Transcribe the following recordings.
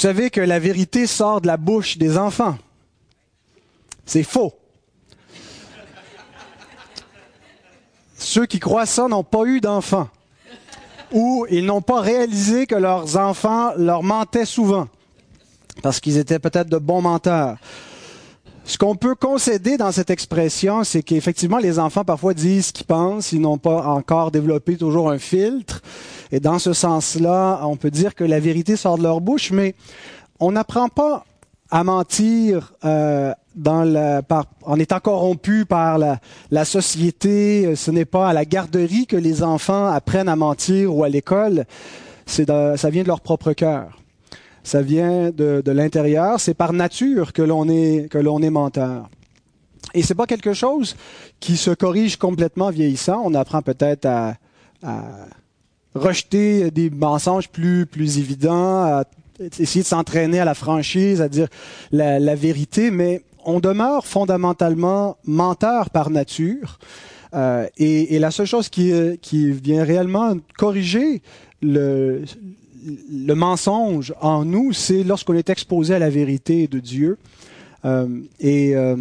Vous savez que la vérité sort de la bouche des enfants. C'est faux. Ceux qui croient ça n'ont pas eu d'enfants. Ou ils n'ont pas réalisé que leurs enfants leur mentaient souvent. Parce qu'ils étaient peut-être de bons menteurs. Ce qu'on peut concéder dans cette expression, c'est qu'effectivement, les enfants parfois disent ce qu'ils pensent, ils n'ont pas encore développé toujours un filtre. Et dans ce sens-là, on peut dire que la vérité sort de leur bouche, mais on n'apprend pas à mentir euh, dans la, par, en étant corrompu par la, la société. Ce n'est pas à la garderie que les enfants apprennent à mentir ou à l'école. C'est ça vient de leur propre cœur. Ça vient de, de l'intérieur. C'est par nature que l'on est que l'on est menteur. Et c'est pas quelque chose qui se corrige complètement vieillissant. On apprend peut-être à, à rejeter des mensonges plus plus évidents, à essayer de s'entraîner à la franchise, à dire la, vérité, mais on demeure fondamentalement menteur par nature. Euh, et, la seule chose qui, qui vient réellement corriger le, le mensonge en nous, c'est lorsqu'on est exposé à la vérité de Dieu. Euh, et euh,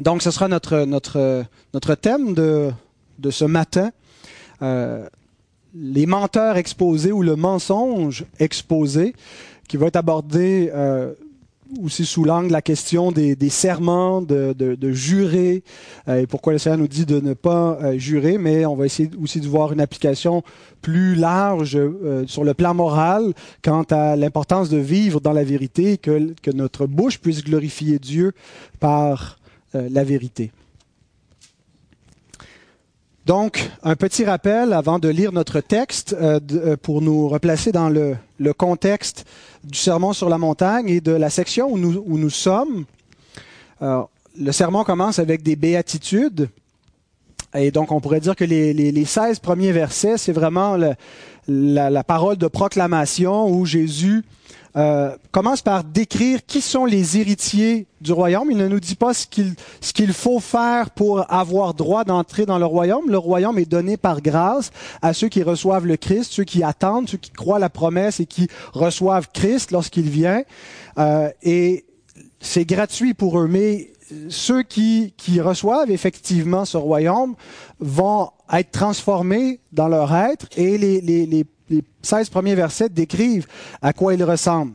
donc, ce sera notre, notre, notre thème de, de ce matin. Les menteurs exposés ou le mensonge exposé, qui va être abordé euh, aussi sous l'angle la question des, serments, de, de, de jurer, euh, et pourquoi le Seigneur nous dit de ne pas euh, jurer, mais on va essayer aussi de voir une application plus large sur le plan moral quant à l'importance de vivre dans la vérité, que, notre bouche puisse glorifier Dieu par la vérité. Donc, un petit rappel avant de lire notre texte euh, de, pour nous replacer dans le, contexte du sermon sur la montagne et de la section où nous, sommes. Euh, le sermon commence avec des béatitudes. Et donc, on pourrait dire que les, les, les 16 premiers versets, c'est vraiment la, la, parole de proclamation où Jésus euh, commence par décrire qui sont les héritiers du royaume. Il ne nous dit pas ce qu'il ce qu'il faut faire pour avoir droit d'entrer dans le royaume. Le royaume est donné par grâce à ceux qui reçoivent le Christ, ceux qui attendent, ceux qui croient la promesse et qui reçoivent Christ lorsqu'il vient. Euh, et c'est gratuit pour eux. Mais ceux qui, qui reçoivent effectivement ce royaume vont être transformés dans leur être et les, les, les les 16 premiers versets décrivent à quoi il ressemble.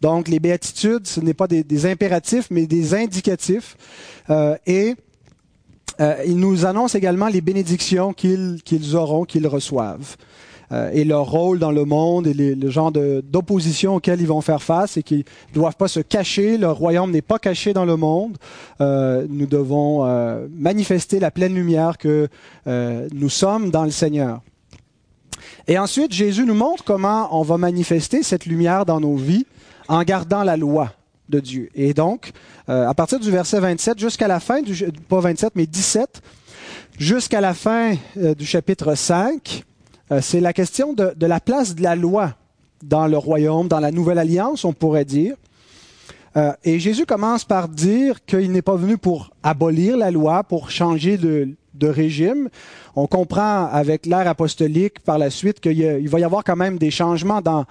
Donc, les béatitudes, ce n'est pas des, des, impératifs, mais des indicatifs. Euh, et euh, il nous annonce également les bénédictions qu'ils qu'ils auront, qu'ils reçoivent. Euh, et leur rôle dans le monde et les, le genre d'opposition auquel ils vont faire face et qu'ils ne doivent pas se cacher. Le royaume n'est pas caché dans le monde. Euh, nous devons euh, manifester la pleine lumière que nous sommes dans le Seigneur. Et ensuite, Jésus nous montre comment on va manifester cette lumière dans nos vies en gardant la loi de Dieu. Et donc, euh, à partir du verset 27 jusqu'à la fin, du, pas 27, mais 17, jusqu'à la fin euh, du chapitre 5, euh, c'est la question de, de, la place de la loi dans le royaume, dans la nouvelle alliance, on pourrait dire. Et Jésus commence par dire qu'il n'est pas venu pour abolir la loi, pour changer de, de régime. On comprend avec l'ère apostolique par la suite qu'il va y avoir quand même des changements dans,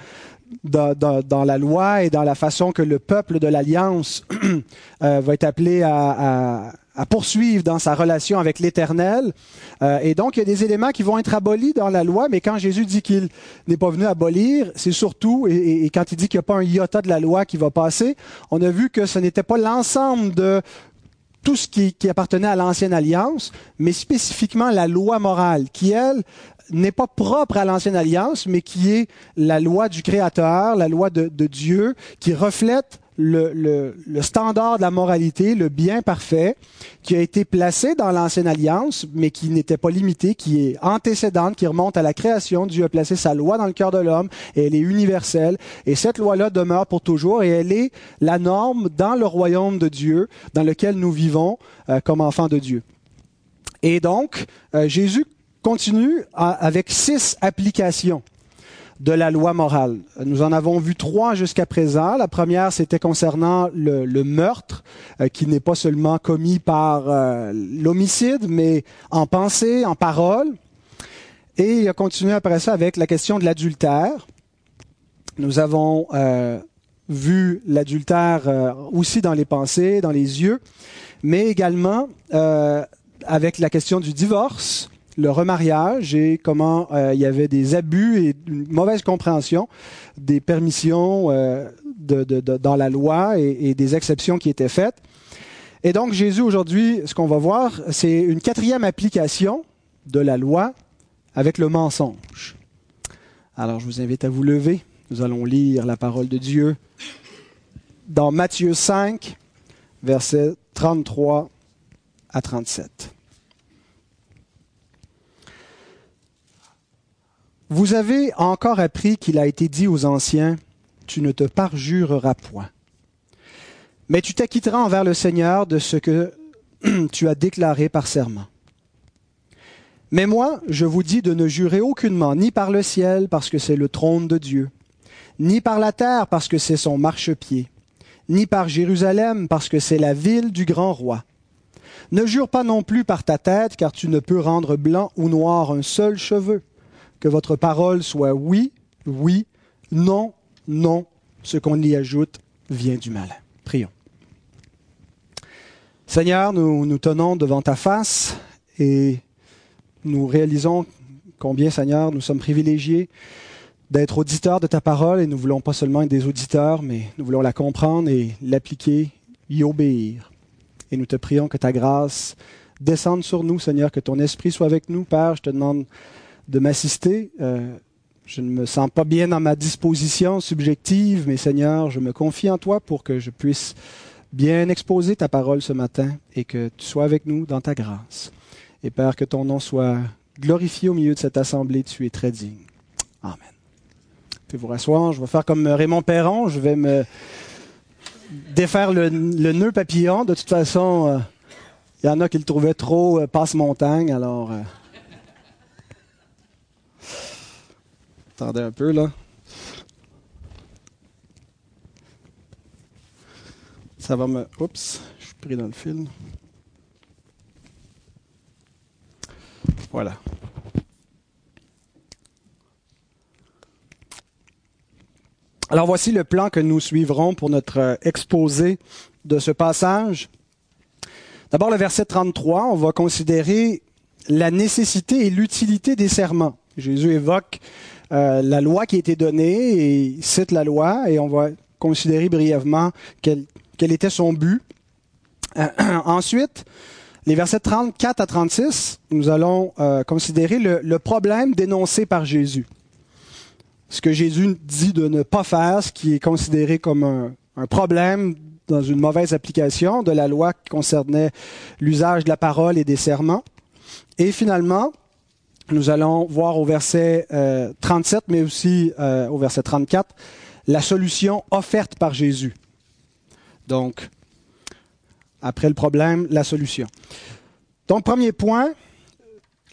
la loi et dans la façon que le peuple de l'Alliance euh, va être appelé à, poursuivre dans sa relation avec l'Éternel. Euh, et donc, il y a des éléments qui vont être abolis dans la loi, mais quand Jésus dit qu'il n'est pas venu abolir, c'est surtout, et, quand il dit qu'il n'y a pas un iota de la loi qui va passer, on a vu que ce n'était pas l'ensemble de tout ce qui, appartenait à l'ancienne alliance, mais spécifiquement la loi morale, qui, elle, n'est pas propre à l'ancienne alliance, mais qui est la loi du Créateur, la loi de Dieu, qui reflète le, le, le, standard de la moralité, le bien parfait, qui a été placé dans l'ancienne alliance, mais qui n'était pas limité, qui est antécédente, qui remonte à la création. Dieu a placé sa loi dans le cœur de l'homme et elle est universelle. Et cette loi-là demeure pour toujours et elle est la norme dans le royaume de Dieu, dans lequel nous vivons euh, comme enfants de Dieu. Et donc, euh, Jésus continue à, avec six applications de la loi morale. Nous en avons vu trois jusqu'à présent. La première, c'était concernant le, le meurtre, euh, qui n'est pas seulement commis par euh, l'homicide, mais en pensée, en parole. Et il a continué après ça avec la question de l'adultère. Nous avons euh, vu l'adultère euh, aussi dans les pensées, dans les yeux, mais également euh, avec la question du divorce, le remariage et comment euh, il y avait des abus et une mauvaise compréhension des permissions de, dans la loi et, des exceptions qui étaient faites. Et donc Jésus aujourd'hui, ce qu'on va voir, c'est une quatrième application de la loi avec le mensonge. Alors je vous invite à vous lever. Nous allons lire la parole de Dieu dans Matthieu 5, versets 33 à 37. Vous avez encore appris qu'il a été dit aux anciens, Tu ne te parjureras point. Mais tu t'acquitteras envers le Seigneur de ce que tu as déclaré par serment. Mais moi, je vous dis de ne jurer aucunement, ni par le ciel, parce que c'est le trône de Dieu, ni par la terre, parce que c'est son marchepied, ni par Jérusalem, parce que c'est la ville du grand roi. Ne jure pas non plus par ta tête, car tu ne peux rendre blanc ou noir un seul cheveu. Que votre parole soit oui, oui, non, non. Ce qu'on y ajoute vient du mal. Prions. Seigneur, nous nous tenons devant ta face et nous réalisons combien, Seigneur, nous sommes privilégiés d'être auditeurs de ta parole et nous voulons pas seulement être des auditeurs, mais nous voulons la comprendre et l'appliquer, y obéir. Et nous te prions que ta grâce descende sur nous, Seigneur, que ton esprit soit avec nous. Père, je te demande de m'assister. Euh, je ne me sens pas bien dans ma disposition subjective, mais Seigneur, je me confie en toi pour que je puisse bien exposer ta parole ce matin et que tu sois avec nous dans ta grâce. Et Père, que ton nom soit glorifié au milieu de cette assemblée, tu es très digne. Amen. Puis vous rasseoir, je vais faire comme Raymond Perron, je vais me défaire le, nœud papillon. De toute façon, il euh, y en a qui le trouvaient trop euh, passe-montagne, alors... Attendez un peu, là. Ça va me... Oups, je suis pris dans le fil. Voilà. Alors voici le plan que nous suivrons pour notre euh, exposé de ce passage. D'abord le verset 33, on va considérer la nécessité et l'utilité des serments. Jésus évoque euh, la loi qui a été donnée et cite la loi et on va considérer brièvement quel, était son but. Euh, ensuite, les versets 34 à 36, nous allons euh, considérer le, problème dénoncé par Jésus. Ce que Jésus dit de ne pas faire, ce qui est considéré comme un problème dans une mauvaise application de la loi qui concernait l'usage de la parole et des serments. Et finalement, nous allons voir au verset euh, 37, mais aussi euh, au verset 34, la solution offerte par Jésus. Donc, après le problème, la solution. Donc, premier point,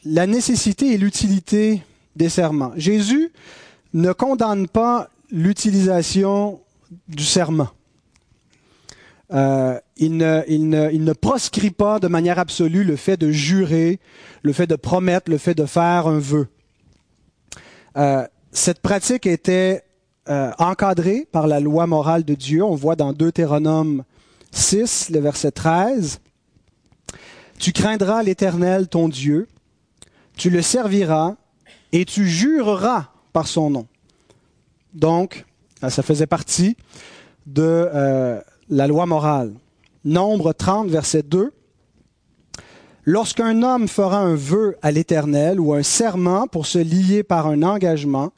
la nécessité et l'utilité des serments. Jésus ne condamne pas l'utilisation du serment. Euh, il, ne, il, ne, il, ne, proscrit pas de manière absolue le fait de jurer, le fait de promettre, le fait de faire un vœu. Euh, cette pratique était euh, encadrée par la loi morale de Dieu. On voit dans Deutéronome 6, le verset 13. Tu craindras l'Éternel, ton Dieu, tu le serviras et tu jureras par son nom. Donc, ça faisait partie de euh, la loi morale. Nombre 30, verset 2. Lorsqu'un homme fera un vœu à l'Éternel ou un serment pour se lier par un engagement,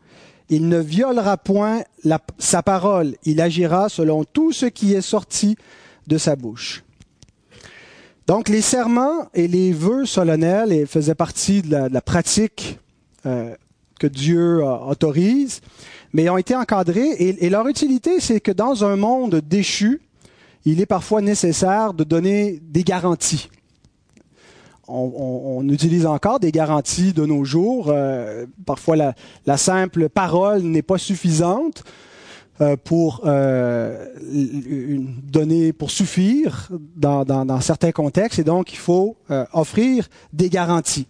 il ne violera point sa parole, il agira selon tout ce qui est sorti de sa bouche. Donc les serments et les vœux solennels faisaient partie de la, pratique euh, que Dieu euh, autorise, mais ont été encadrés et leur utilité, c'est que dans un monde déchu, il est parfois nécessaire de donner des garanties. On, on, on utilise encore des garanties de nos jours. Euh, parfois, la, la, simple parole n'est pas suffisante euh, pour euh, une, donner, pour suffire dans, dans, dans, certains contextes, et donc il faut euh, offrir des garanties.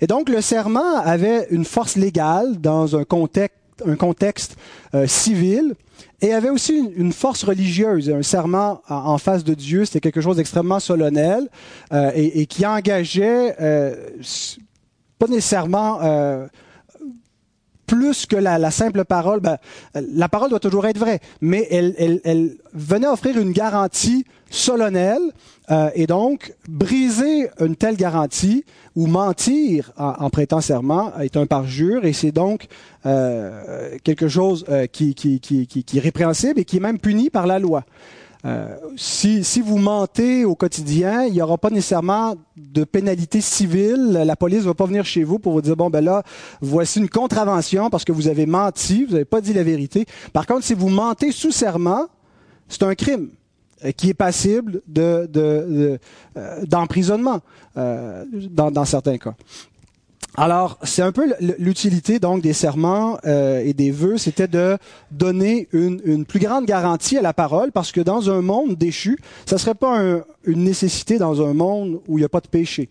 Et donc, le serment avait une force légale dans un contexte un contexte euh, civil et avait aussi une, force religieuse. Un serment en, face de Dieu, c'était quelque chose d'extrêmement solennel euh, et, qui engageait pas nécessairement plus que la, simple parole. Ben, la parole doit toujours être vraie, mais elle, elle, venait offrir une garantie solennelle euh, et donc briser une telle garantie ou mentir en, prêtant serment est un parjure et c'est donc euh, quelque chose euh, qui, qui, qui, qui, est répréhensible et qui est même puni par la loi. Euh, si, si, vous mentez au quotidien, il n'y aura pas nécessairement de pénalité civile. La police ne va pas venir chez vous pour vous dire, bon, ben là, voici une contravention parce que vous avez menti, vous n'avez pas dit la vérité. Par contre, si vous mentez sous serment, c'est un crime euh, qui est passible de, de, euh, d'emprisonnement dans, dans certains cas. Alors, c'est un peu l'utilité donc des serments euh, et des vœux, c'était de donner une, plus grande garantie à la parole, parce que dans un monde déchu, ça serait pas une nécessité dans un monde où il n'y a pas de péché,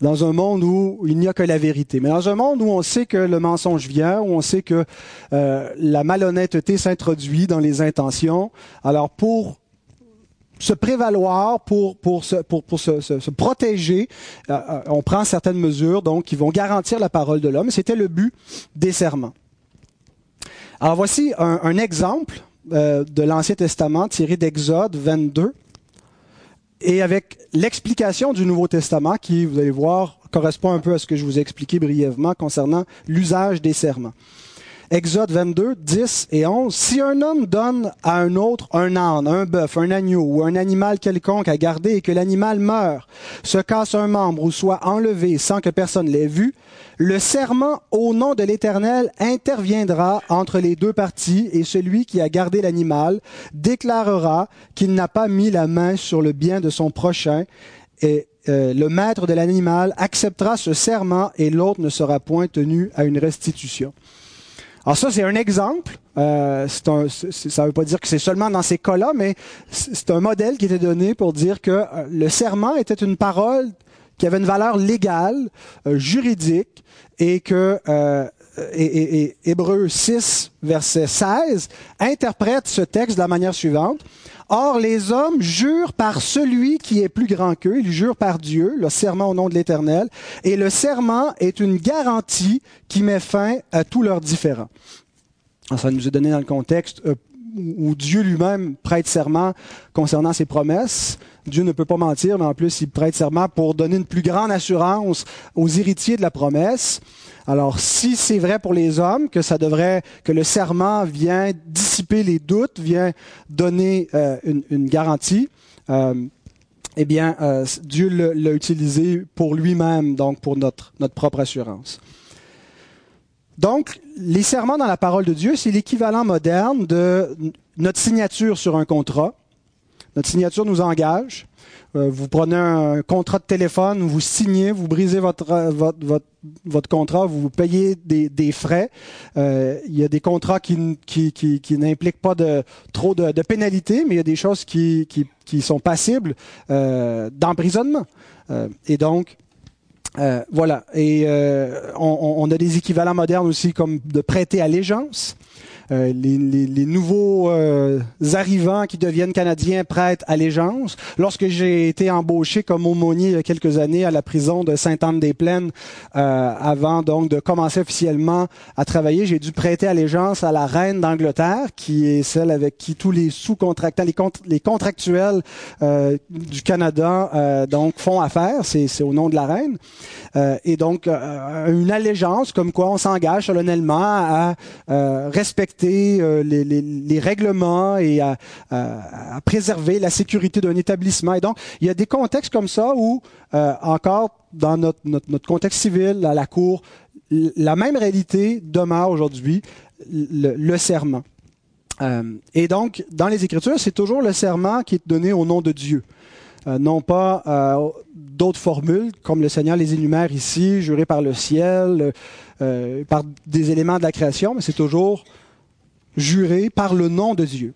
dans un monde où il n'y a que la vérité, mais dans un monde où on sait que le mensonge vient, où on sait que euh, la malhonnêteté s'introduit dans les intentions. Alors, pour se prévaloir, pour, se, protéger. Euh, euh, on prend certaines mesures qui vont garantir la parole de l'homme. C'était le but des serments. Alors voici un, un exemple euh, de l'Ancien Testament tiré d'Exode 22 et avec l'explication du Nouveau Testament qui, vous allez voir, correspond un peu à ce que je vous ai expliqué brièvement concernant l'usage des serments. Exode 22, 10 et 11. Si un homme donne à un autre un âne, un bœuf, un agneau ou un animal quelconque à garder et que l'animal meurt, se casse un membre ou soit enlevé sans que personne l'ait vu, le serment au nom de l'Éternel interviendra entre les deux parties et celui qui a gardé l'animal déclarera qu'il n'a pas mis la main sur le bien de son prochain et euh, le maître de l'animal acceptera ce serment et l'autre ne sera point tenu à une restitution. Alors ça, c'est un exemple. Euh, un, ça ne veut pas dire que c'est seulement dans ces cas-là, mais c'est un modèle qui était donné pour dire que euh, le serment était une parole qui avait une valeur légale, euh, juridique, et que euh, et, et, Hébreu 6, verset 16, interprète ce texte de la manière suivante. Or, les hommes jurent par celui qui est plus grand qu'eux, ils jurent par Dieu, le serment au nom de l'Éternel, et le serment est une garantie qui met fin à tous leurs différends. ça nous est donné dans le contexte où Dieu lui-même prête serment concernant ses promesses. Dieu ne peut pas mentir, mais en plus, il prête serment pour donner une plus grande assurance aux héritiers de la promesse. Alors, si c'est vrai pour les hommes que ça devrait, que le serment vient dissiper les doutes, vient donner euh, une, garantie, euh, eh bien, euh, Dieu l'a utilisé pour lui-même, donc pour notre, notre propre assurance. Donc, les serments dans la parole de Dieu, c'est l'équivalent moderne de notre signature sur un contrat. Notre signature nous engage. Euh, vous prenez un contrat de téléphone, vous signez, vous brisez votre, euh, votre, votre, contrat, vous payez des, des frais. Euh, il y a des contrats qui, qui, qui, n'impliquent pas de, trop de, pénalités, mais il y a des choses qui, qui, qui sont passibles d'emprisonnement. Et donc, voilà. Et on, on, a des équivalents modernes aussi comme de prêter allégeance. Euh, les, les, les, nouveaux euh, arrivants qui deviennent canadiens prêtent allégeance. Lorsque j'ai été embauché comme aumônier il y a quelques années à la prison de Sainte-Anne-des-Plaines, euh, avant donc de commencer officiellement à travailler, j'ai dû prêter allégeance à la reine d'Angleterre, qui est celle avec qui tous les sous-contractants, les, contractuels du Canada donc font affaire. C'est au nom de la reine. et donc une allégeance comme quoi on s'engage solennellement à respecter euh, les, règlements et à, préserver la sécurité d'un établissement. Et donc, il y a des contextes comme ça où, euh, encore dans notre, contexte civil, à la Cour, la même réalité demeure aujourd'hui, le, serment. Euh, et donc, dans les Écritures, c'est toujours le serment qui est donné au nom de Dieu. non pas d'autres formules, comme le Seigneur les énumère ici, juré par le ciel, par des éléments de la création, mais c'est toujours juré par le nom de Dieu.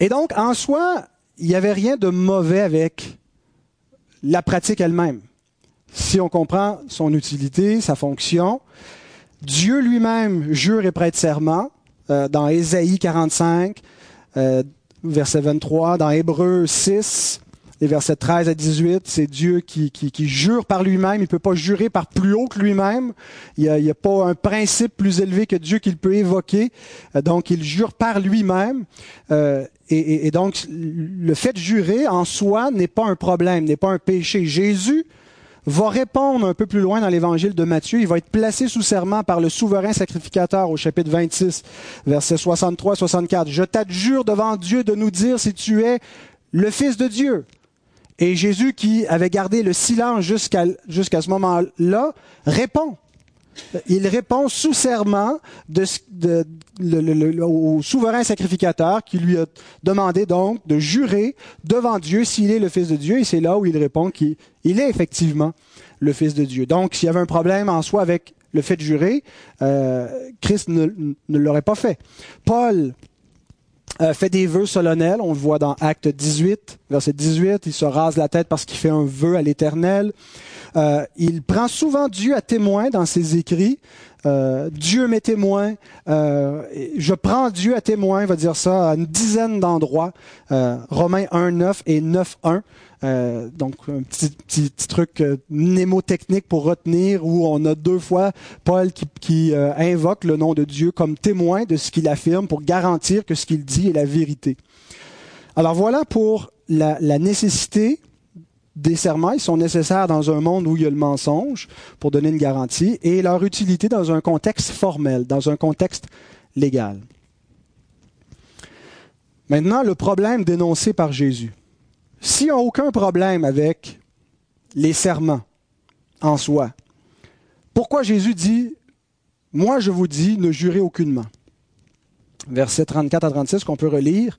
Et donc, en soi, il n'y avait rien de mauvais avec la pratique elle-même. Si on comprend son utilité, sa fonction, Dieu lui-même jure et prête serment euh, dans Ésaïe 45, euh, verset 23, dans Hébreu 6, les versets 13 à 18, c'est Dieu qui, qui, qui, jure par lui-même. Il ne peut pas jurer par plus haut que lui-même. Il n'y a, a, pas un principe plus élevé que Dieu qu'il peut évoquer. Euh, donc, il jure par lui-même. Euh, et, et, et, donc, le fait de jurer en soi n'est pas un problème, n'est pas un péché. Jésus va répondre un peu plus loin dans l'évangile de Matthieu. Il va être placé sous serment par le souverain sacrificateur au chapitre 26, versets 63-64. Je t'adjure devant Dieu de nous dire si tu es le Fils de Dieu. Et Jésus, qui avait gardé le silence jusqu'à ce moment-là, répond. Il répond sous serment au souverain sacrificateur qui lui a demandé donc de jurer devant Dieu s'il est le Fils de Dieu. Et c'est là où il répond qu'il est effectivement le Fils de Dieu. Donc, s'il y avait un problème en soi avec le fait de jurer, euh, Christ ne l'aurait pas fait. Paul euh, fait des vœux solennels. On le voit dans Acte 18, verset 18. Il se rase la tête parce qu'il fait un vœu à l'Éternel. Euh, il prend souvent Dieu à témoin dans ses écrits. Euh, Dieu m'est témoin. Euh, je prends Dieu à témoin, va dire ça à une dizaine d'endroits. Euh, Romains 1, 9 et 9, 1. Euh, donc, un petit, truc euh, mnémotechnique pour retenir où on a deux fois Paul qui, euh, invoque le nom de Dieu comme témoin de ce qu'il affirme pour garantir que ce qu'il dit est la vérité. Alors voilà pour la nécessité des serments. Ils sont nécessaires dans un monde où il y a le mensonge pour donner une garantie et leur utilité dans un contexte formel, dans un contexte légal. Maintenant, le problème dénoncé par Jésus. S'ils n'ont aucun problème avec les serments en soi, pourquoi Jésus dit, moi je vous dis, ne jurez aucunement? Verset 34 à 36 qu'on peut relire.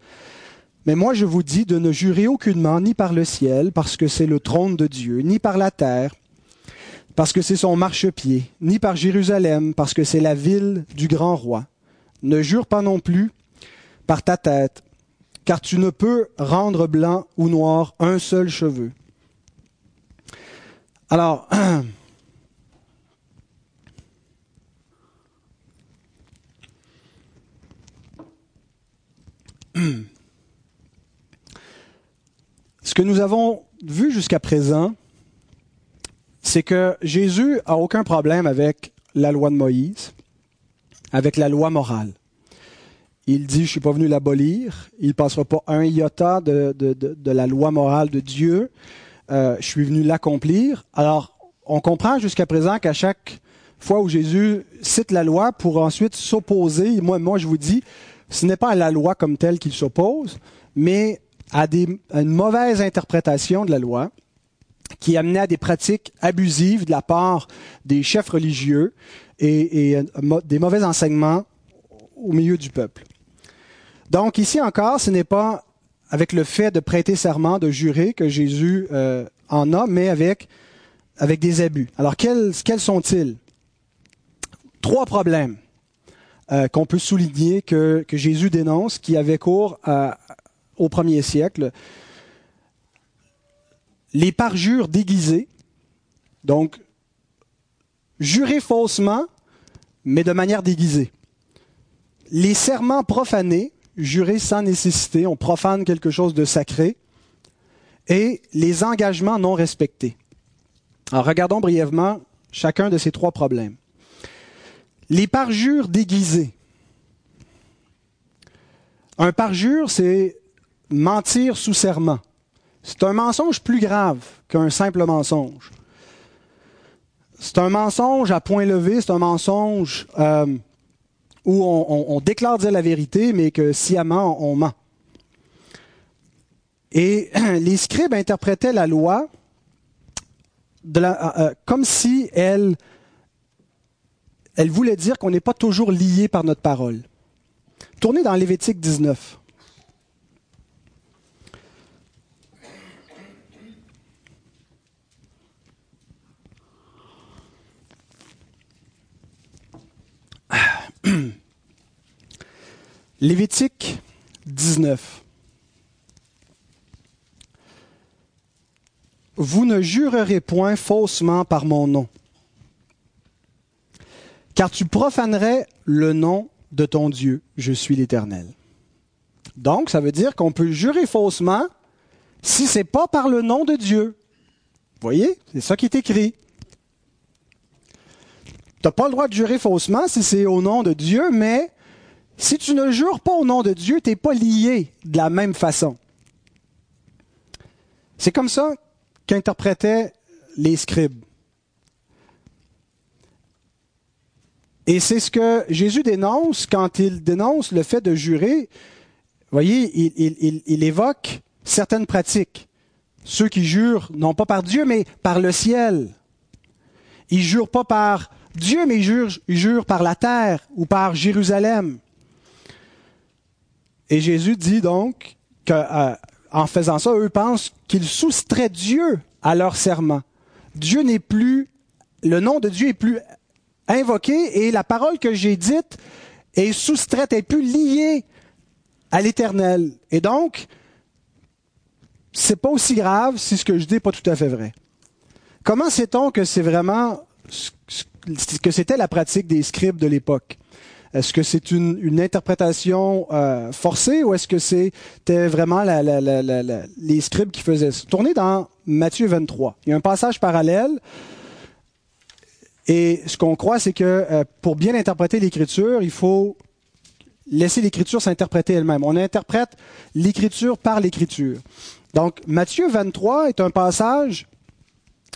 Mais moi je vous dis de ne jurer aucunement ni par le ciel, parce que c'est le trône de Dieu, ni par la terre, parce que c'est son marchepied, ni par Jérusalem, parce que c'est la ville du grand roi. Ne jure pas non plus par ta tête, car tu ne peux rendre blanc ou noir un seul cheveu. Alors, ce que nous avons vu jusqu'à présent, c'est que Jésus a aucun problème avec la loi de Moïse, avec la loi morale. Il dit, je suis pas venu l'abolir. Il ne passera pas un iota de, de, la loi morale de Dieu. Euh, je suis venu l'accomplir. Alors, on comprend jusqu'à présent qu'à chaque fois où Jésus cite la loi pour ensuite s'opposer, moi, moi, je vous dis, ce n'est pas à la loi comme telle qu'il s'oppose, mais à, des, une mauvaise interprétation de la loi qui amenait à des pratiques abusives de la part des chefs religieux et, et des mauvais enseignements au milieu du peuple. Donc ici encore, ce n'est pas avec le fait de prêter serment, de jurer que Jésus euh, en a, mais avec, avec des abus. Alors quels, sont-ils? Trois problèmes euh, qu'on peut souligner que, Jésus dénonce, qui avaient cours au premier siècle. Les parjures déguisées, donc jurer faussement, mais de manière déguisée. Les serments profanés, jurer sans nécessité, on profane quelque chose de sacré, et les engagements non respectés. Alors regardons brièvement chacun de ces trois problèmes. Les parjures déguisées. Un parjure, c'est mentir sous serment. C'est un mensonge plus grave qu'un simple mensonge. C'est un mensonge à point levé, c'est un mensonge euh, où on, déclare dire la vérité, mais que sciemment on ment. Et les scribes interprétaient la loi la, euh, comme si elle, elle voulait dire qu'on n'est pas toujours lié par notre parole. Tournez dans Lévitique 19. Lévitique 19. Vous ne jurerez point faussement par mon nom. car tu profanerais le nom de ton Dieu, je suis l'Éternel. Donc, ça veut dire qu'on peut jurer faussement si c'est pas par le nom de Dieu. Vous voyez? C'est ça qui est écrit. Tu n'as pas le droit de jurer faussement si c'est au nom de Dieu, mais si tu ne jures pas au nom de Dieu, tu n'es pas lié de la même façon. C'est comme ça qu'interprétaient les scribes. Et c'est ce que Jésus dénonce quand il dénonce le fait de jurer. Voyez, il, évoque certaines pratiques. Ceux qui jurent, non pas par Dieu, mais par le ciel. Ils jurent pas par Dieu, mais ils jurent, par la terre ou par Jérusalem. Et Jésus dit donc qu'en euh, faisant ça, eux pensent qu'ils soustraient Dieu à leur serment. Dieu n'est plus, le nom de Dieu est plus invoqué et la parole que j'ai dite est soustraite, est plus liée à l'éternel. Et donc, c'est pas aussi grave si ce que je dis n'est pas tout à fait vrai. Comment sait-on que c'est vraiment que c'était la pratique des scribes de l'époque? Est-ce que c'est une, interprétation euh, forcée ou est-ce que c'était vraiment les scribes qui faisaient ça? Tournez dans Matthieu 23. Il y a un passage parallèle et ce qu'on croit, c'est que euh, pour bien interpréter l'Écriture, il faut laisser l'Écriture s'interpréter elle-même. On interprète l'Écriture par l'Écriture. Donc, Matthieu 23 est un passage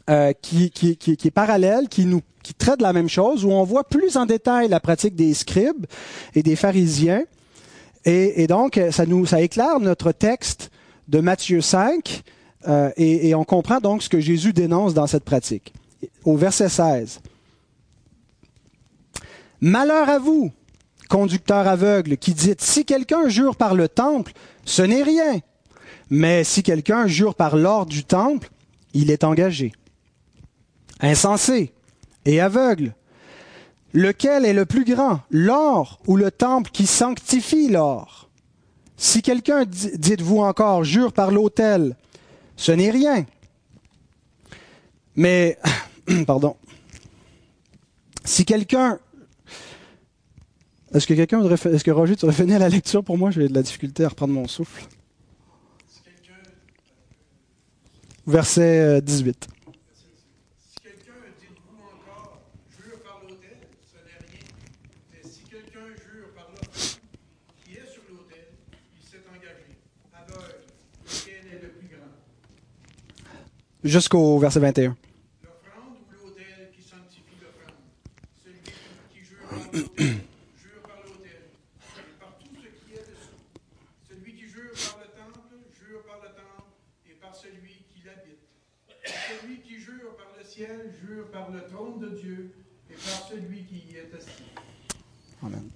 euh, qui, qui, qui, qui, est parallèle, qui nous qui traite de la même chose, où on voit plus en détail la pratique des scribes et des pharisiens. Et, et donc, ça nous ça éclaire notre texte de Matthieu 5, euh, et, et on comprend donc ce que Jésus dénonce dans cette pratique. Au verset 16. Malheur à vous, conducteur aveugle, qui dites, si quelqu'un jure par le temple, ce n'est rien. Mais si quelqu'un jure par l'or du temple, il est engagé. Insensé et aveugle. Lequel est le plus grand, l'or ou le temple qui sanctifie l'or? Si quelqu'un, dites-vous encore, jure par l'autel, ce n'est rien. Mais, pardon, si quelqu'un est-ce que quelqu'un voudrait, est-ce que Roger, tu aurais fini à la lecture? Pour moi J'ai de la difficulté à reprendre mon souffle. Verset 18. Euh, si quelqu'un, dites-vous encore, jure par l'autel, ce n'est rien. Mais si quelqu'un jure par l'autel qui est sur l'autel, il s'est engagé. Aveugle, lequel est le plus grand Jusqu'au verset 21. L'offrande ou l'autel qui sanctifie l'offrande Celui qui jure par l'autel. jure par le trône de Dieu et par celui qui y est assis. Amen.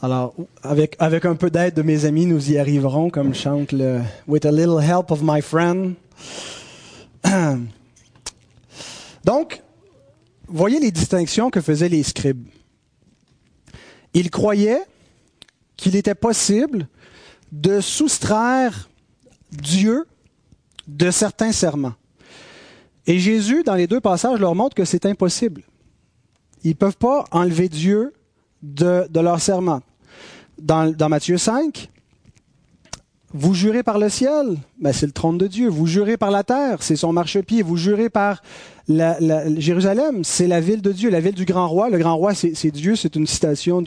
Alors, avec, avec un peu d'aide de mes amis, nous y arriverons, comme chante le With a little help of my friend. Donc, voyez les distinctions que faisaient les scribes. Ils croyaient qu'il était possible de soustraire Dieu de certains serments. Et Jésus, dans les deux passages, leur montre que c'est impossible. Ils ne peuvent pas enlever Dieu de, leur serment. Dans, dans, Matthieu 5, vous jurez par le ciel, ben c'est le trône de Dieu. Vous jurez par la terre, c'est son marchepied. Vous jurez par la, Jérusalem, c'est la ville de Dieu, la ville du grand roi. Le grand roi, c'est Dieu. C'est une citation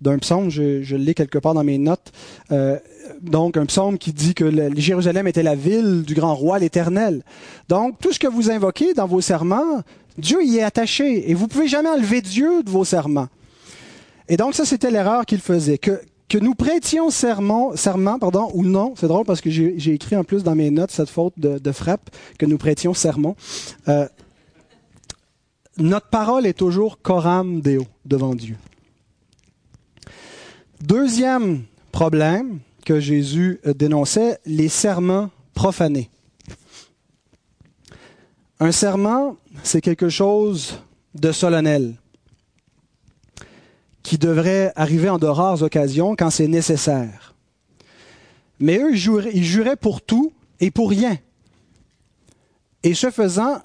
d'un psaume. Je, je l'ai quelque part dans mes notes. Euh, donc un psaume qui dit que le, Jérusalem était la ville du grand roi, l'Éternel. Donc tout ce que vous invoquez dans vos serments, Dieu y est attaché et vous pouvez jamais enlever Dieu de vos serments. Et donc ça c'était l'erreur qu'il faisait que que nous prêtions serment, serment pardon, ou non, c'est drôle parce que j'ai écrit en plus dans mes notes cette faute de, frappe, que nous prêtions serment. Euh, notre parole est toujours coram deo devant Dieu. Deuxième problème, que Jésus euh, dénonçait, les serments profanés. Un serment, c'est quelque chose de solennel qui devrait arriver en de rares occasions quand c'est nécessaire. Mais eux, ils juraient pour tout et pour rien. Et ce faisant,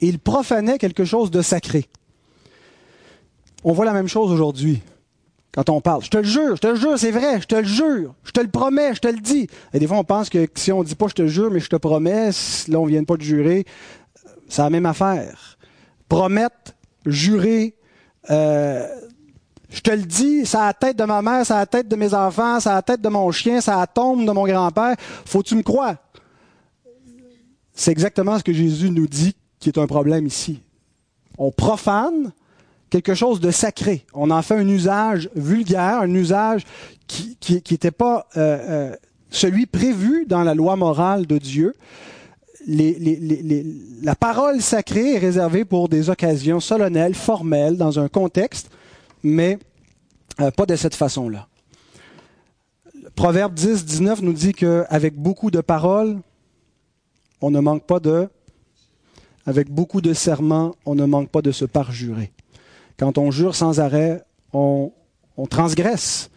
ils profanaient quelque chose de sacré. on voit la même chose aujourd'hui quand on parle. Je te le jure, je te le jure, c'est vrai, je te le jure, je te le promets, je te le dis. Et des fois, on pense que si on dit pas je te jure, mais je te promets, là, on vient pas de jurer, c'est la même affaire. Promettre, jurer, euh, je te le dis, ça a la tête de ma mère, ça a la tête de mes enfants, ça a la tête de mon chien, ça a la tombe de mon grand-père. Faut tu me croire? C'est exactement ce que Jésus nous dit qui est un problème ici. On profane quelque chose de sacré. On en fait un usage vulgaire, un usage qui n'était pas euh, euh, celui prévu dans la loi morale de Dieu. la parole sacrée est réservée pour des occasions solennelles, formelles, dans un contexte mais euh, pas de cette façon-là. Proverbe 10, 19 nous dit qu'avec beaucoup de paroles, on ne manque pas de... Avec beaucoup de serments, on ne manque pas de se parjurer. Quand on jure sans arrêt, on, transgresse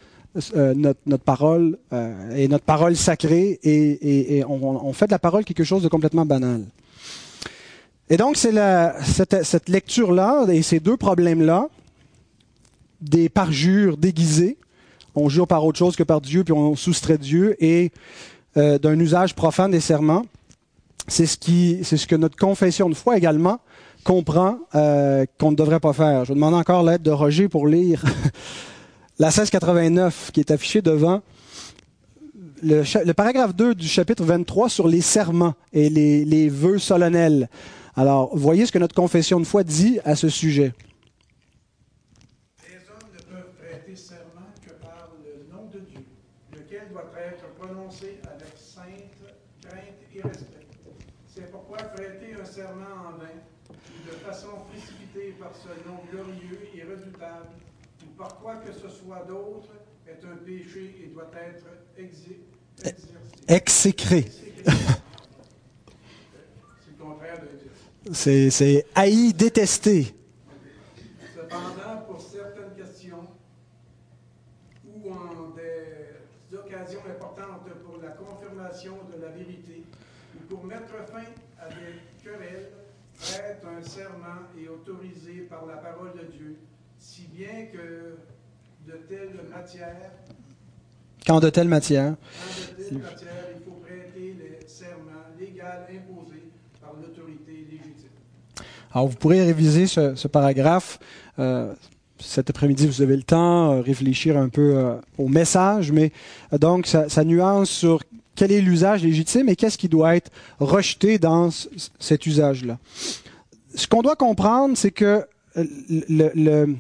euh, notre, parole euh, et notre parole sacrée et, on, fait de la parole quelque chose de complètement banal. Et donc, c'est cette, cette lecture-là et ces deux problèmes-là des parjures déguisées. On jure par autre chose que par Dieu, puis on soustrait Dieu, et euh, d'un usage profane des serments. C'est ce, qui, c'est ce que notre confession de foi également comprend euh, qu'on ne devrait pas faire. Je demande encore l'aide de Roger pour lire la 1689 qui est affichée devant le, le, paragraphe 2 du chapitre 23 sur les serments et les, les vœux solennels. Alors, voyez ce que notre confession de foi dit à ce sujet. Par quoi que ce soit d'autre est un péché et doit être exécré. Exécré. C'est le contraire de C'est haï, détesté. Cependant, pour certaines questions ou en des occasions importantes pour la confirmation de la vérité ou pour mettre fin à des querelles, prête un serment et autorisé par la parole de Dieu si bien que de telles matières. Quand de telles matières. Quand de telles matières, il faut prêter les serments légaux imposés par l'autorité légitime. Alors, vous pourrez réviser ce, paragraphe. Euh, cet après-midi, vous avez le temps, de euh, réfléchir un peu euh, au message, mais donc ça, ça, nuance sur quel est l'usage légitime et qu'est-ce qui doit être rejeté dans cet usage-là. Ce qu'on doit comprendre, c'est que le, le,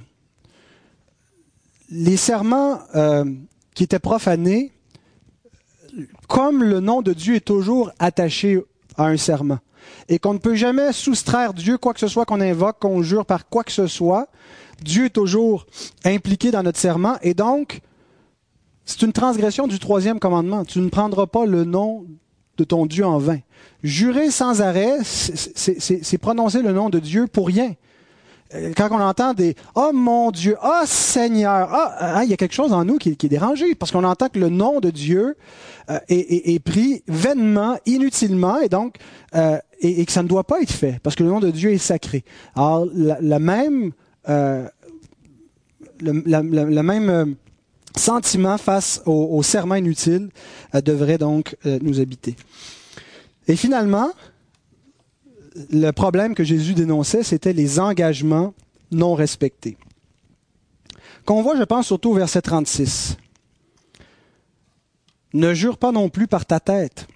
les serments euh, qui étaient profanés, comme le nom de Dieu est toujours attaché à un serment, et qu'on ne peut jamais soustraire Dieu, quoi que ce soit qu'on invoque, qu'on jure par quoi que ce soit, Dieu est toujours impliqué dans notre serment, et donc, c'est une transgression du troisième commandement. Tu ne prendras pas le nom de ton Dieu en vain. Jurer sans arrêt, c'est prononcer le nom de Dieu pour rien. Euh, quand on entend des Oh mon Dieu, Oh Seigneur, ah, il y a quelque chose en nous qui, est dérangé parce qu'on entend que le nom de Dieu euh, est, pris vainement, inutilement, et donc et, que ça ne doit pas être fait parce que le nom de Dieu est sacré. Alors même le, même sentiment face au, au serment inutile devrait donc nous habiter. Et finalement, le problème que Jésus dénonçait, c'était les engagements non respectés. Qu'on voit, je pense, surtout au verset 36. Ne jure pas non plus par ta tête,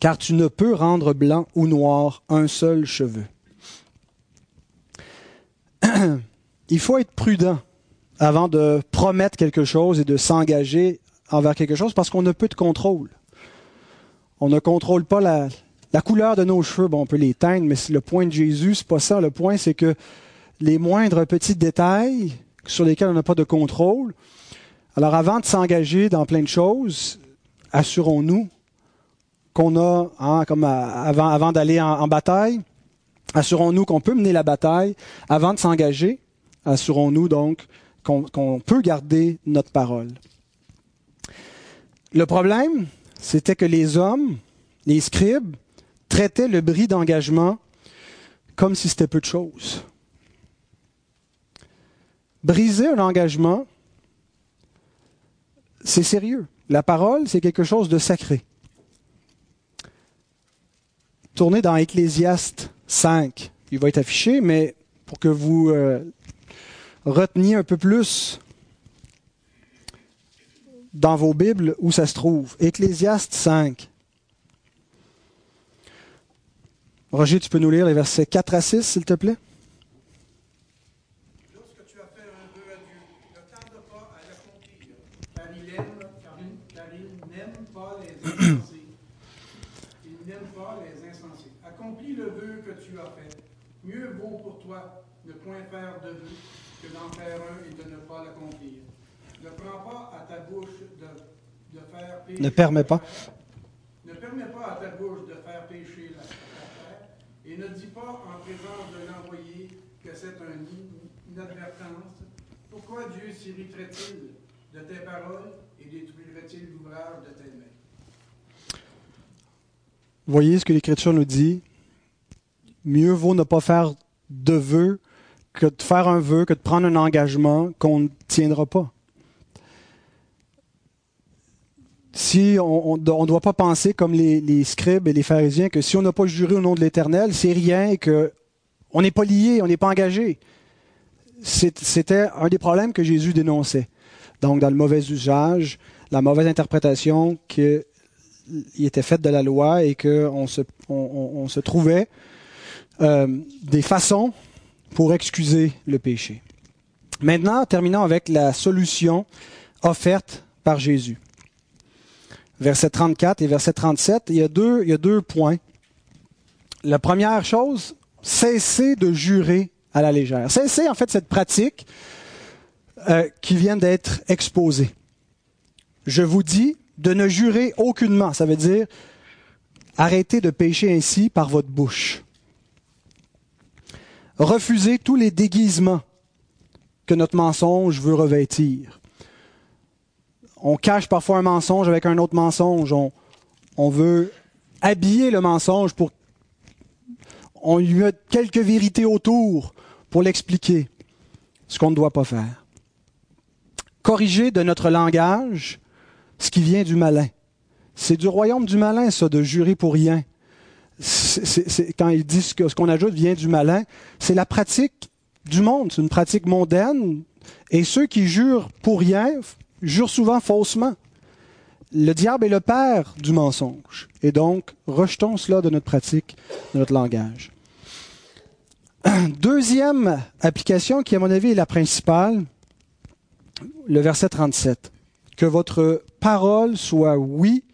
car tu ne peux rendre blanc ou noir un seul cheveu. Il faut être prudent avant de promettre quelque chose et de s'engager envers quelque chose parce qu'on n'a peu de contrôle. On ne contrôle pas la, la couleur de nos cheveux, on peut les teindre, mais le point de Jésus, c'est pas ça. Le point, c'est que les moindres petits détails sur lesquels on n'a pas de contrôle. Alors, avant de s'engager dans plein de choses, assurons-nous qu'on a, hein, comme avant d'aller en, bataille, assurons-nous qu'on peut mener la bataille. Avant de s'engager, assurons-nous donc qu'on peut garder notre parole. Le problème, c'était que les hommes, les scribes, traitait le bris d'engagement comme si c'était peu de choses. briser un engagement, c'est sérieux. La parole, c'est quelque chose de sacré. Tournez dans Ecclésiaste 5. Il va être affiché, mais pour que vous euh, reteniez un peu plus dans vos Bibles où ça se trouve. Ecclésiaste 5. Roger, tu peux nous lire les versets 4 à 6, s'il te plaît? Lorsque tu as fait un vœu à Dieu, ne tarde pas à l'accomplir, car il aime, car il, car il n'aime pas les insensés. Il n'aime pas les insensés. Accomplis le vœu que tu as fait. Mieux vaut pour toi ne point faire de vœu que d'en faire un et de ne pas l'accomplir. Ne prends pas à ta bouche de, de faire pécher. Ne permets pas. Ne permets pas à ta bouche de faire pécher la, la terre. Et ne dis pas en présence de l'envoyé que c'est un in- inadvertance. Pourquoi Dieu s'irriterait-il de tes paroles et détruirait-il l'ouvrage de tes mains? Voyez ce que l'Écriture nous dit. Mieux vaut ne pas faire de vœux que de faire un vœu, que de prendre un engagement qu'on ne tiendra pas. Si on ne doit pas penser comme les, scribes et les pharisiens que si on n'a pas juré au nom de l'Éternel, c'est rien et que on n'est pas lié, on n'est pas engagé. C'était un des problèmes que Jésus dénonçait. Donc, dans le mauvais usage, la mauvaise interprétation que il était fait de la loi et qu'on se, on se trouvait euh, des façons pour excuser le péché. Maintenant, terminons avec la solution offerte par Jésus. Verset 34 et verset 37, il y a deux, il y a deux points. La première chose, cessez de jurer à la légère. Cessez en fait cette pratique euh, qui vient d'être exposée. Je vous dis de ne jurer aucunement. Ça veut dire arrêtez de pécher ainsi par votre bouche. Refusez tous les déguisements que notre mensonge veut revêtir. On cache parfois un mensonge avec un autre mensonge. On, veut habiller le mensonge pour... On lui met quelques vérités autour pour l'expliquer, ce qu'on ne doit pas faire. Corriger de notre langage ce qui vient du malin. C'est du royaume du malin, ça, de jurer pour rien. Quand ils disent que ce qu'on ajoute vient du malin, c'est la pratique du monde, c'est une pratique mondaine. Et ceux qui jurent pour rien jurent souvent faussement. Le diable est le père du mensonge. Et donc, rejetons cela de notre pratique, de notre langage. Deuxième application, qui à mon avis est la principale, le verset 37. Que votre parole soit oui,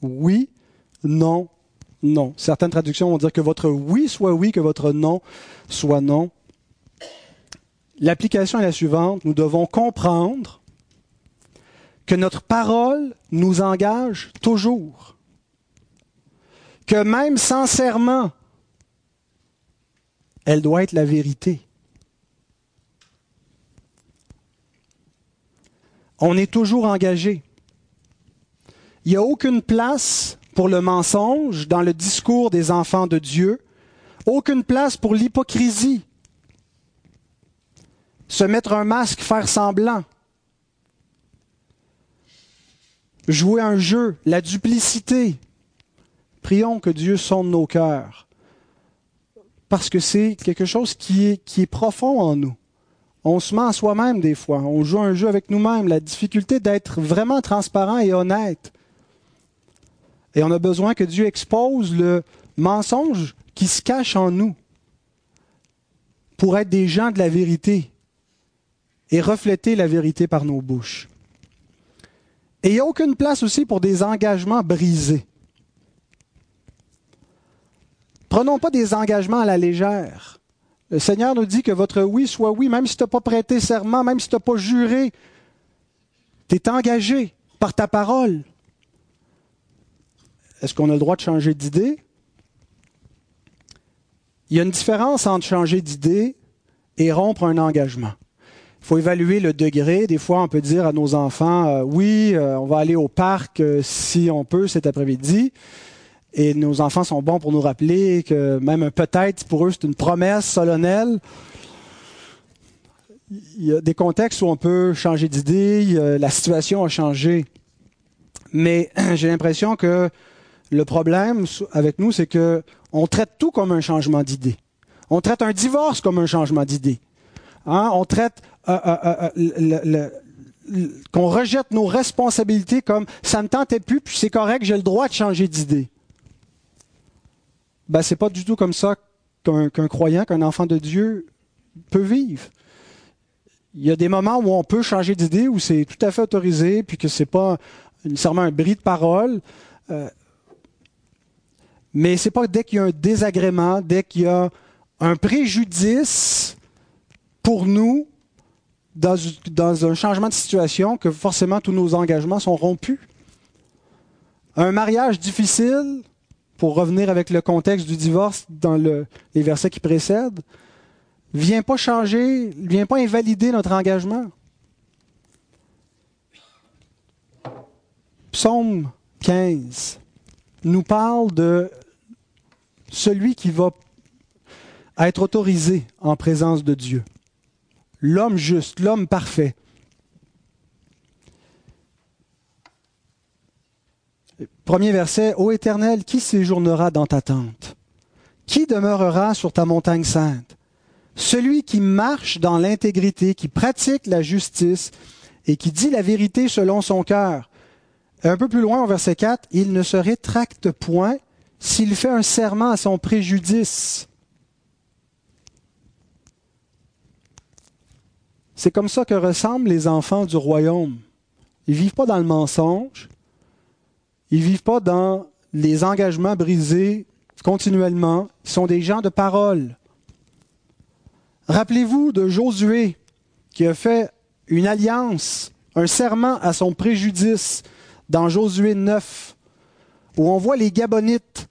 oui, non, non. Certaines traductions vont dire que votre oui soit oui, que votre non soit non. L'application est la suivante. Nous devons comprendre que notre parole nous engage toujours. Que même sincèrement, elle doit être la vérité. On est toujours engagé. Il n'y a aucune place pour le mensonge dans le discours des enfants de Dieu, aucune place pour l'hypocrisie, se mettre un masque, faire semblant, jouer un jeu, la duplicité. Prions que Dieu sonde nos cœurs, parce que c'est quelque chose qui est, profond en nous. On se ment à soi-même des fois, on joue un jeu avec nous-mêmes, la difficulté d'être vraiment transparent et honnête. Et on a besoin que Dieu expose le mensonge qui se cache en nous pour être des gens de la vérité et refléter la vérité par nos bouches. Et il n'y a aucune place aussi pour des engagements brisés. Prenons pas des engagements à la légère. Le Seigneur nous dit que votre oui soit oui, même si tu n'as pas prêté serment, même si tu n'as pas juré. Tu es engagé par ta parole. Est-ce qu'on a le droit de changer d'idée? Il y a une différence entre changer d'idée et rompre un engagement. Faut évaluer le degré. Des fois, on peut dire à nos enfants, euh, oui, euh, on va aller au parc euh, si on peut cet après-midi. Et nos enfants sont bons pour nous rappeler que même un peut-être, pour eux, c'est une promesse solennelle. il y a des contextes où on peut changer d'idée, la situation a changé. Mais j'ai l'impression que le problème avec nous, c'est que on traite tout comme un changement d'idée. On traite un divorce comme un changement d'idée. Hein? On traite euh, euh, euh, qu'on rejette nos responsabilités comme ça ne tentait plus, puis c'est correct, j'ai le droit de changer d'idée. Ben, c'est pas du tout comme ça qu'un croyant, qu'un enfant de Dieu peut vivre. Il y a des moments où on peut changer d'idée, où c'est tout à fait autorisé, puis que c'est pas nécessairement un bris de parole. Euh, mais c'est pas dès qu'il y a un désagrément, dès qu'il y a un préjudice pour nous dans, un changement de situation que forcément tous nos engagements sont rompus. Un mariage difficile, pour revenir avec le contexte du divorce dans les versets qui précèdent, vient pas changer, vient pas invalider notre engagement. Psaume 15 nous parle de celui qui va être autorisé en présence de Dieu. L'homme juste, l'homme parfait. Premier verset, Ô Éternel, qui séjournera dans ta tente? Qui demeurera sur ta montagne sainte? Celui qui marche dans l'intégrité, qui pratique la justice et qui dit la vérité selon son cœur. Un peu plus loin, au verset 4, il ne se rétracte point s'il fait un serment à son préjudice. C'est comme ça que ressemblent les enfants du royaume. Ils vivent pas dans le mensonge. Ils vivent pas dans les engagements brisés continuellement. Ils sont des gens de parole. Rappelez-vous de Josué qui a fait une alliance, un serment à son préjudice dans Josué 9, où on voit les Gabonites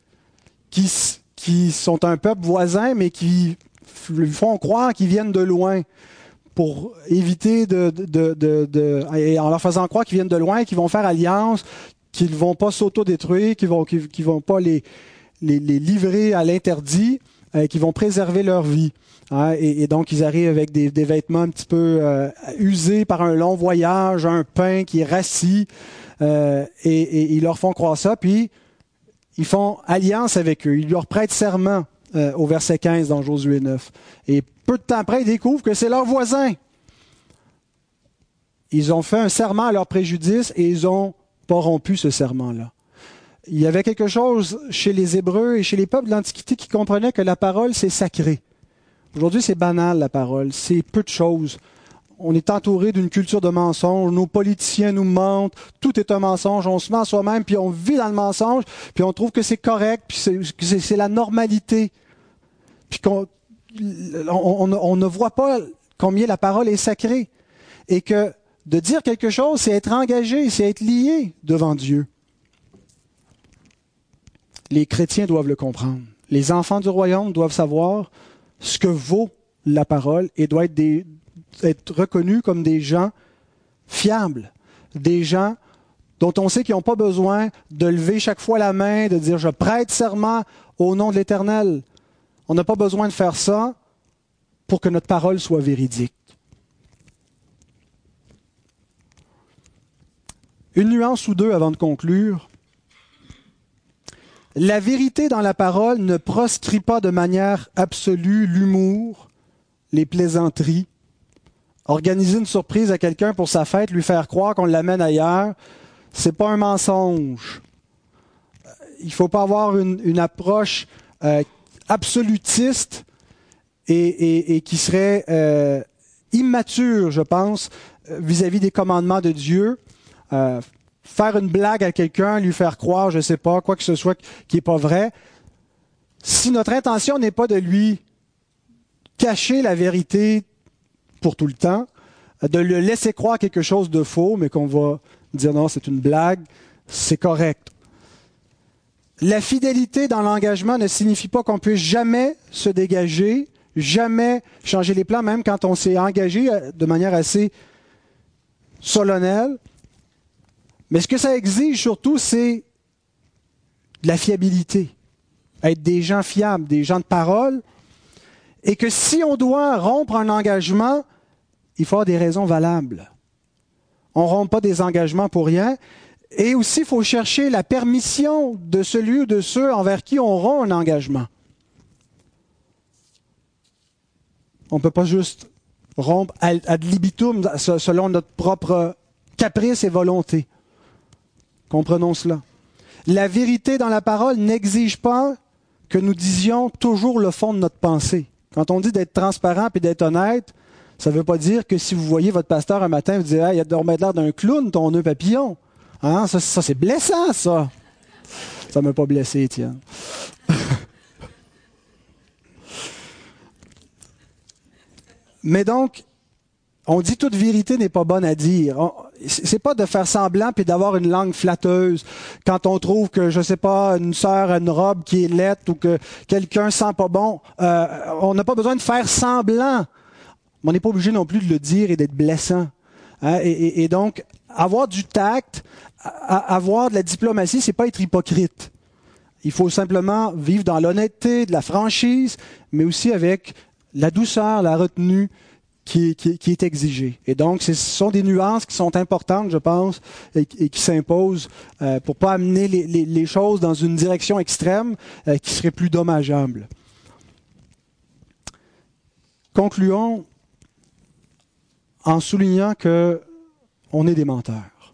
qui, qui sont un peuple voisin, mais qui font croire qu'ils viennent de loin pour éviter de, de, de, en leur faisant croire qu'ils viennent de loin, qu'ils vont faire alliance, qu'ils vont pas s'auto-détruire, qu'ils vont, qu'ils, vont pas les, les, livrer à l'interdit, euh, qu'ils vont préserver leur vie. Hein, et, donc, ils arrivent avec des, des vêtements un petit peu euh, usés par un long voyage, un pain qui est rassis, euh, et, ils leur font croire ça, puis ils font alliance avec eux, ils leur prêtent serment euh, au verset 15 dans Josué 9. Et peu de temps après, ils découvrent que c'est leurs voisins. Ils ont fait un serment à leur préjudice et ils ont pas rompu ce serment-là. Il y avait quelque chose chez les Hébreux et chez les peuples de l'Antiquité qui comprenaient que la parole, c'est sacré. Aujourd'hui, c'est banal, la parole. C'est peu de choses. On est entouré d'une culture de mensonges. Nos politiciens nous mentent. Tout est un mensonge. On se ment soi-même, puis on vit dans le mensonge, puis on trouve que c'est correct, puis c'est la normalité. Puis qu'on on, ne voit pas combien la parole est sacrée. Et que de dire quelque chose, c'est être engagé, c'est être lié devant Dieu. Les chrétiens doivent le comprendre. Les enfants du royaume doivent savoir ce que vaut la parole et doivent être, être reconnus comme des gens fiables, des gens dont on sait qu'ils n'ont pas besoin de lever chaque fois la main, de dire je prête serment au nom de l'Éternel. On n'a pas besoin de faire ça pour que notre parole soit véridique. Une nuance ou deux avant de conclure. La vérité dans la parole ne proscrit pas de manière absolue l'humour, les plaisanteries. Organiser une surprise à quelqu'un pour sa fête, lui faire croire qu'on l'amène ailleurs, c'est pas un mensonge. Il faut pas avoir une, approche euh, absolutiste et, qui serait euh, immature, je pense, vis-à-vis des commandements de Dieu. Euh, faire une blague à quelqu'un, lui faire croire, je ne sais pas, quoi que ce soit qui n'est pas vrai. Si notre intention n'est pas de lui cacher la vérité pour tout le temps, de le laisser croire quelque chose de faux, mais qu'on va dire non, c'est une blague, c'est correct. La fidélité dans l'engagement ne signifie pas qu'on puisse jamais se dégager, jamais changer les plans, même quand on s'est engagé euh, de manière assez solennelle. Mais ce que ça exige surtout, c'est de la fiabilité. Être des gens fiables, des gens de parole. Et que si on doit rompre un engagement, il faut avoir des raisons valables. On ne rompt pas des engagements pour rien. Et aussi, il faut chercher la permission de celui ou de ceux envers qui on rompt un engagement. On ne peut pas juste rompre ad libitum selon notre propre caprice et volonté. Comprenons cela. La vérité dans la parole n'exige pas que nous disions toujours le fond de notre pensée. Quand on dit d'être transparent et d'être honnête, ça ne veut pas dire que si vous voyez votre pasteur un matin, vous dites ah, il a de l'air d'un clown, ton nœud papillon. Hein? Ça, c'est blessant, ça. Ça ne m'a pas blessé, tiens. Mais donc, on dit toute vérité n'est pas bonne à dire. C'est pas de faire semblant puis d'avoir une langue flatteuse quand on trouve que je sais pas une sœur a une robe qui est laite ou que quelqu'un sent pas bon. Euh, on n'a pas besoin de faire semblant. on n'est pas obligé non plus de le dire et d'être blessant. Hein? Et, donc avoir du tact, avoir de la diplomatie, c'est pas être hypocrite. Il faut simplement vivre dans l'honnêteté, de la franchise, mais aussi avec la douceur, la retenue qui, est exigée. Et donc, ce sont des nuances qui sont importantes, je pense, et, qui s'imposent euh, pour pas amener les, choses dans une direction extrême euh, qui serait plus dommageable. Concluons en soulignant que on est des menteurs.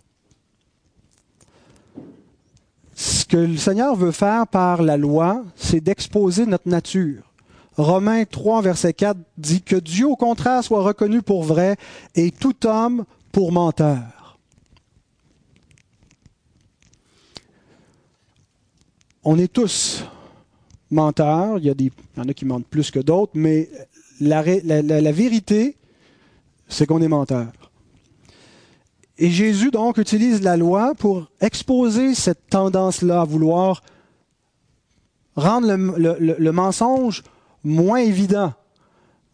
Ce que le Seigneur veut faire par la loi, c'est d'exposer notre nature Romains 3, verset 4 dit que Dieu, au contraire, soit reconnu pour vrai et tout homme pour menteur. On est tous menteurs. Il y, a en a qui mentent plus que d'autres, mais la, vérité, c'est qu'on est menteur. Et Jésus, donc, utilise la loi pour exposer cette tendance-là à vouloir rendre le, mensonge moins évident.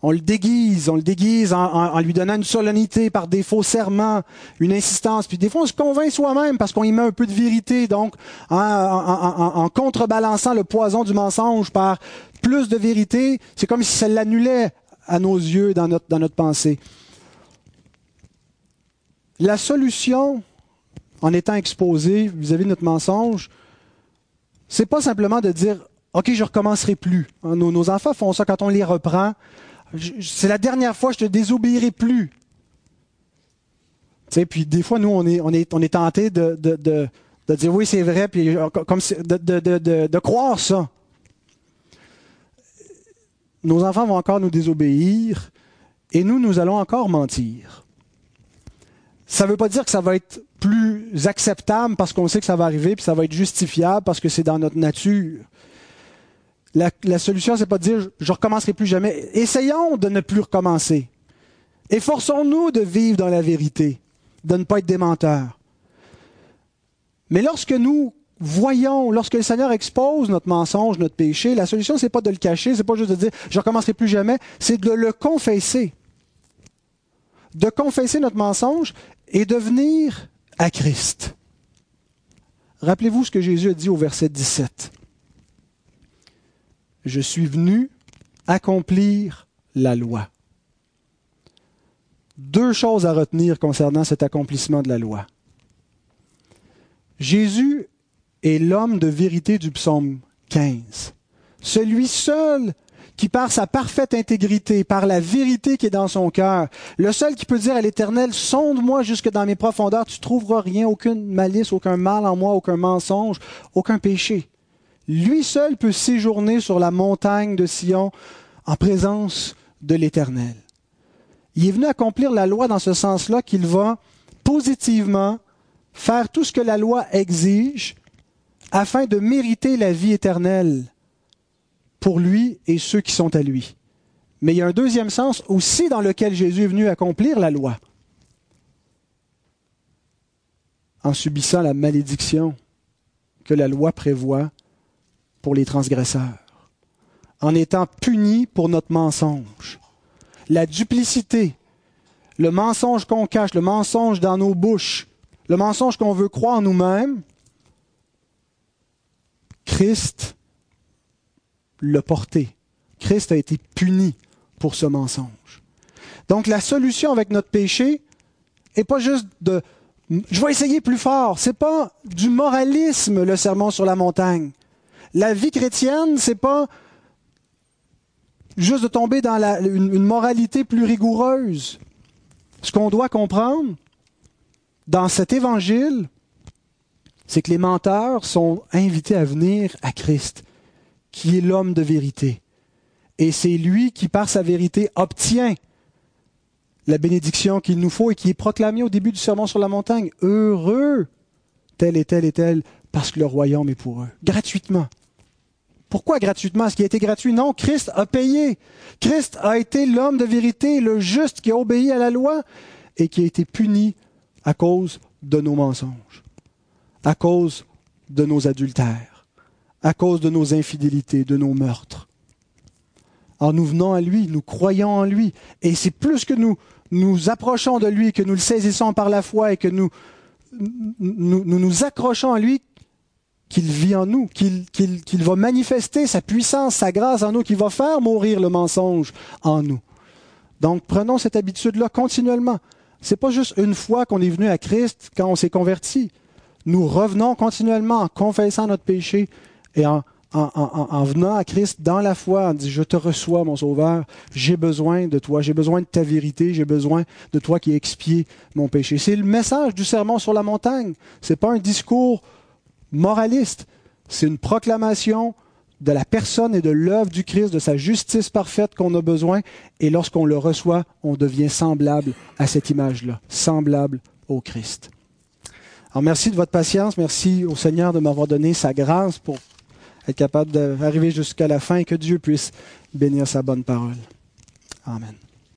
On le déguise, on le déguise en, lui donnant une solennité par des faux serments, une insistance. Puis des fois, on se convainc soi-même parce qu'on y met un peu de vérité, donc en, contrebalançant le poison du mensonge par plus de vérité, c'est comme si ça l'annulait à nos yeux dans notre pensée. La solution, en étant exposé vis-à-vis de notre mensonge, c'est pas simplement de dire OK, je recommencerai plus. Hein, nos, enfants font ça quand on les reprend. C'est la dernière fois, je te désobéirai plus. Puis des fois, nous, on est, on tenté de, dire oui, c'est vrai, puis euh, de croire ça. Nos enfants vont encore nous désobéir et nous, nous allons encore mentir. Ça ne veut pas dire que ça va être plus acceptable parce qu'on sait que ça va arriver, puis ça va être justifiable parce que c'est dans notre nature. La, la solution, c'est pas de dire je recommencerai plus jamais. Essayons de ne plus recommencer. Efforçons-nous de vivre dans la vérité, de ne pas être des menteurs. Mais lorsque nous voyons, lorsque le Seigneur expose notre mensonge, notre péché, la solution, c'est pas de le cacher, c'est pas juste de dire je recommencerai plus jamais, c'est de le confesser. De confesser notre mensonge et de venir à Christ. Rappelez-vous ce que Jésus a dit au verset 17 je suis venu accomplir la loi. Deux choses à retenir concernant cet accomplissement de la loi. Jésus est l'homme de vérité du psaume 15. Celui seul qui par sa parfaite intégrité, par la vérité qui est dans son cœur, le seul qui peut dire à l'Éternel, sonde-moi jusque dans mes profondeurs, tu trouveras rien, aucune malice, aucun mal en moi, aucun mensonge, aucun péché. Lui seul peut séjourner sur la montagne de Sion en présence de l'Éternel. Il est venu accomplir la loi dans ce sens-là qu'il va positivement faire tout ce que la loi exige afin de mériter la vie éternelle pour lui et ceux qui sont à lui. Mais il y a un deuxième sens aussi dans lequel Jésus est venu accomplir la loi, en subissant la malédiction que la loi prévoit pour les transgresseurs, en étant punis pour notre mensonge. La duplicité, le mensonge qu'on cache, le mensonge dans nos bouches, le mensonge qu'on veut croire en nous-mêmes, Christ l'a porté. Christ a été puni pour ce mensonge. Donc la solution avec notre péché n'est pas juste de je vais essayer plus fort. C'est pas du moralisme le sermon sur la montagne. La vie chrétienne, c'est pas juste de tomber dans une, moralité plus rigoureuse. Ce qu'on doit comprendre dans cet évangile, c'est que les menteurs sont invités à venir à Christ, qui est l'homme de vérité. Et c'est lui qui, par sa vérité, obtient la bénédiction qu'il nous faut et qui est proclamée au début du sermon sur la montagne. Heureux tel et tel et tel, parce que le royaume est pour eux. Gratuitement. Pourquoi gratuitement? Ce qui a été gratuit? Non, Christ a payé. Christ a été l'homme de vérité, le juste qui a obéi à la loi et qui a été puni à cause de nos mensonges, à cause de nos adultères, à cause de nos infidélités, de nos meurtres. En nous venant à lui, nous croyons en lui. Et c'est plus que nous nous approchons de lui, que nous le saisissons par la foi et que nous nous, nous, accrochons à lui qu'il vit en nous, qu'il va manifester sa puissance, sa grâce en nous, qu'il va faire mourir le mensonge en nous. Donc prenons cette habitude-là continuellement. C'est pas juste une fois qu'on est venu à Christ quand on s'est converti. Nous revenons continuellement en confessant notre péché et en, en, venant à Christ dans la foi, en disant, je te reçois, mon Sauveur, j'ai besoin de toi, j'ai besoin de ta vérité, j'ai besoin de toi qui expies mon péché. C'est le message du sermon sur la montagne. C'est pas un discours moraliste. C'est une proclamation de la personne et de l'œuvre du Christ, de sa justice parfaite qu'on a besoin. Et lorsqu'on le reçoit, on devient semblable à cette image-là, semblable au Christ. Alors merci de votre patience, merci au Seigneur de m'avoir donné sa grâce pour être capable d'arriver jusqu'à la fin et que Dieu puisse bénir sa bonne parole. Amen.